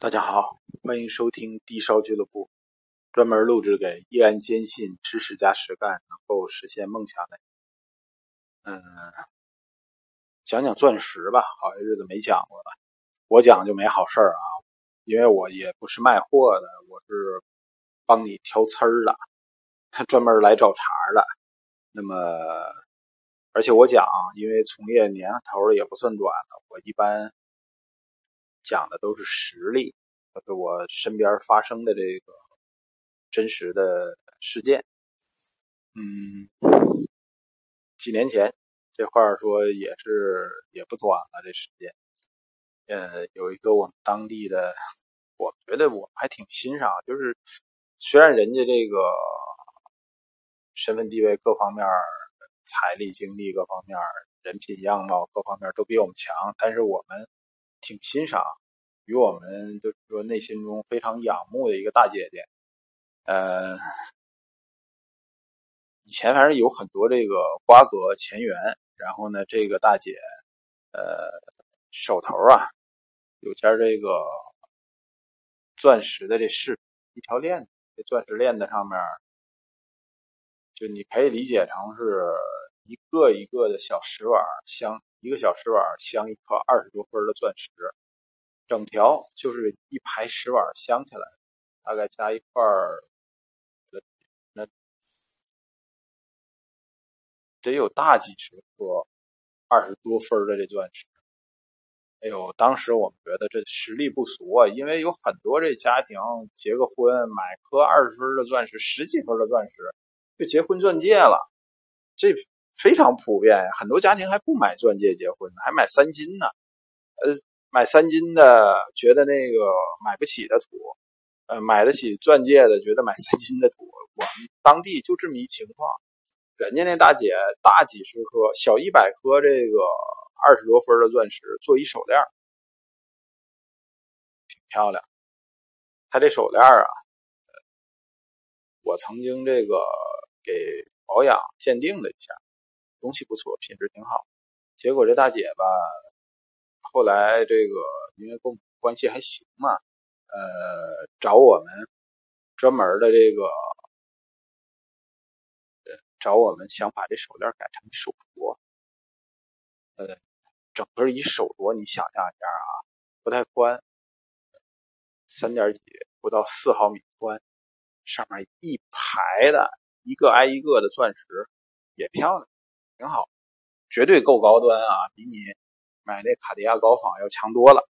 大家好，欢迎收听低烧俱乐部，专门录制给依然坚信知识加实干能够实现梦想的。嗯，讲讲钻石吧，好些日子没讲过了。我讲就没好事儿啊，因为我也不是卖货的，我是帮你挑刺儿的，专门来找茬的。那么，而且我讲，因为从业年头也不算短了，我一般。讲的都是实例，都是我身边发生的这个真实的事件。嗯，几年前，这话说也是也不短了，这时间。呃，有一个我们当地的，我觉得我还挺欣赏，就是虽然人家这个身份地位各方面、财力、经历各方面、人品样貌各方面都比我们强，但是我们。挺欣赏，与我们就是说内心中非常仰慕的一个大姐姐。呃，以前反正有很多这个瓜葛前缘，然后呢，这个大姐，呃，手头啊有件这个钻石的这饰一条链子，这钻石链子上面，就你可以理解成是一个一个的小石碗镶。一个小石碗镶一颗二十多分的钻石，整条就是一排石碗镶起来，大概加一块儿，那得有大几十颗二十多分的这钻石。哎呦，当时我们觉得这实力不俗啊，因为有很多这家庭结个婚买颗二十分的钻石，十几分的钻石就结婚钻戒了，这。非常普遍，很多家庭还不买钻戒结婚，还买三金呢。呃，买三金的觉得那个买不起的土，呃，买得起钻戒的觉得买三金的土。我们当地就这么一情况，人家那大姐大几十颗，小一百颗，这个二十多分的钻石做一手链，挺漂亮。她这手链啊，我曾经这个给保养鉴定了一下。东西不错，品质挺好。结果这大姐吧，后来这个因为跟我们关系还行嘛，呃，找我们专门的这个，找我们想把这手链改成手镯。呃，整个一手镯，你想象一下啊，不太宽，三点几，不到四毫米宽，上面一排的一个挨一个的钻石，也漂亮。挺好，绝对够高端啊！比你买那卡地亚高仿要强多了。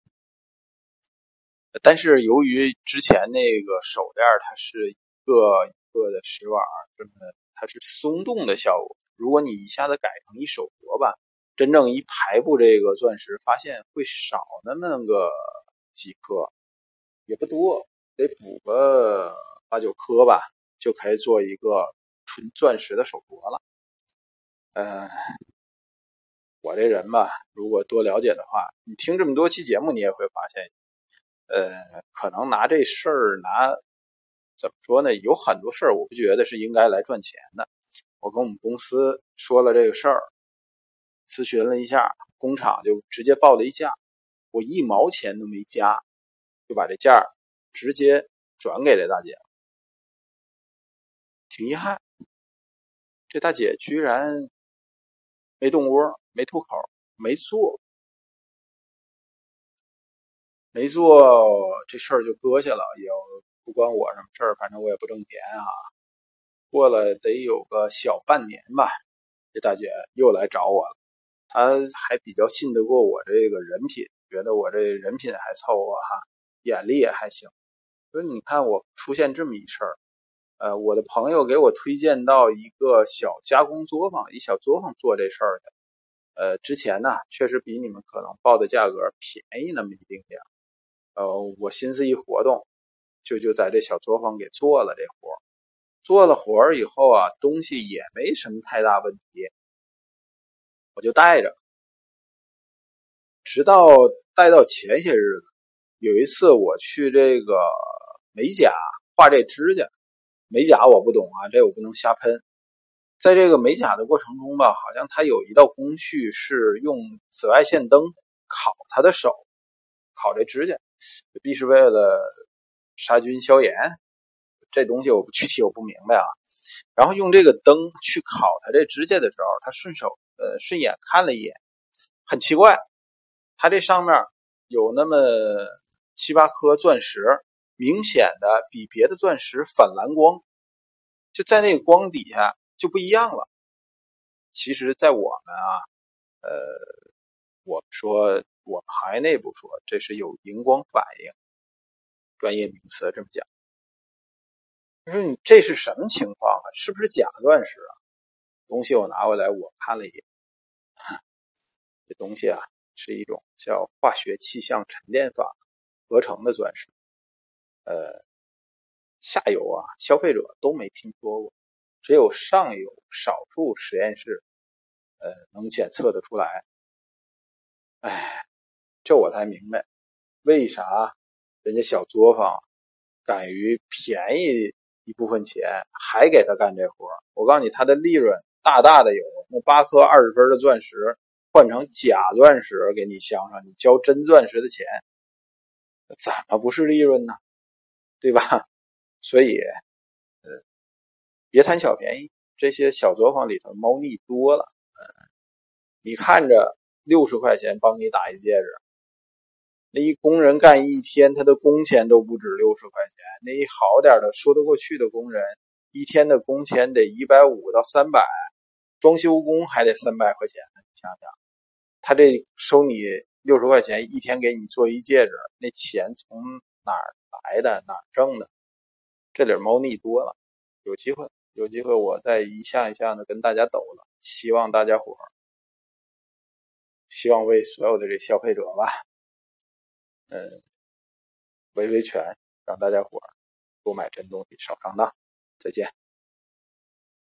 但是由于之前那个手链它是一个一个的石碗，这么它是松动的效果。如果你一下子改成一手镯吧，真正一排布这个钻石，发现会少那么个几颗，也不多，得补个八九颗吧，就可以做一个纯钻石的手镯了。嗯，我这人吧，如果多了解的话，你听这么多期节目，你也会发现，呃，可能拿这事儿拿怎么说呢？有很多事儿，我不觉得是应该来赚钱的。我跟我们公司说了这个事儿，咨询了一下，工厂就直接报了一价，我一毛钱都没加，就把这价直接转给了大姐。挺遗憾，这大姐居然。没动窝，没吐口，没做，没做这事儿就搁下了，也不关我什么事儿，反正我也不挣钱啊。过了得有个小半年吧，这大姐又来找我了，她还比较信得过我这个人品，觉得我这人品还凑合哈，眼力也还行。说你看我出现这么一事儿。呃，我的朋友给我推荐到一个小加工作坊，一小作坊做这事儿的。呃，之前呢，确实比你们可能报的价格便宜那么一丁点。呃，我心思一活动，就就在这小作坊给做了这活做了活以后啊，东西也没什么太大问题，我就带着。直到带到前些日子，有一次我去这个美甲画这指甲。美甲我不懂啊，这我不能瞎喷。在这个美甲的过程中吧，好像他有一道工序是用紫外线灯烤他的手，烤这指甲。必是为了杀菌消炎。这东西我不具体我不明白啊。然后用这个灯去烤它这指甲的时候，他顺手呃顺眼看了一眼，很奇怪，它这上面有那么七八颗钻石，明显的比别的钻石反蓝光，就在那个光底下就不一样了。其实，在我们啊，呃，我说我们行业内部说这是有荧光反应，专业名词这么讲。你说你这是什么情况啊？是不是假钻石啊？东西我拿回来我看了一眼，这东西啊是一种叫化学气象沉淀法合成的钻石，呃，下游啊消费者都没听说过，只有上游少数实验室，呃，能检测得出来。哎，这我才明白，为啥人家小作坊敢于便宜。一部分钱还给他干这活我告诉你，他的利润大大的有。那八颗二十分的钻石换成假钻石给你镶上，你交真钻石的钱，怎么不是利润呢？对吧？所以，别贪小便宜。这些小作坊里头猫腻多了。你看着六十块钱帮你打一戒指。那一工人干一天，他的工钱都不止六十块钱。那一好点的、说得过去的工人，一天的工钱得一百五到三百，装修工还得三百块钱呢。你想想，他这收你六十块钱一天给你做一戒指，那钱从哪儿来的？哪儿挣的？这里猫腻多了。有机会，有机会我再一项一项的跟大家抖了。希望大家伙儿，希望为所有的这消费者吧。嗯，维维权，让大家伙儿多买真东西，少上当。再见。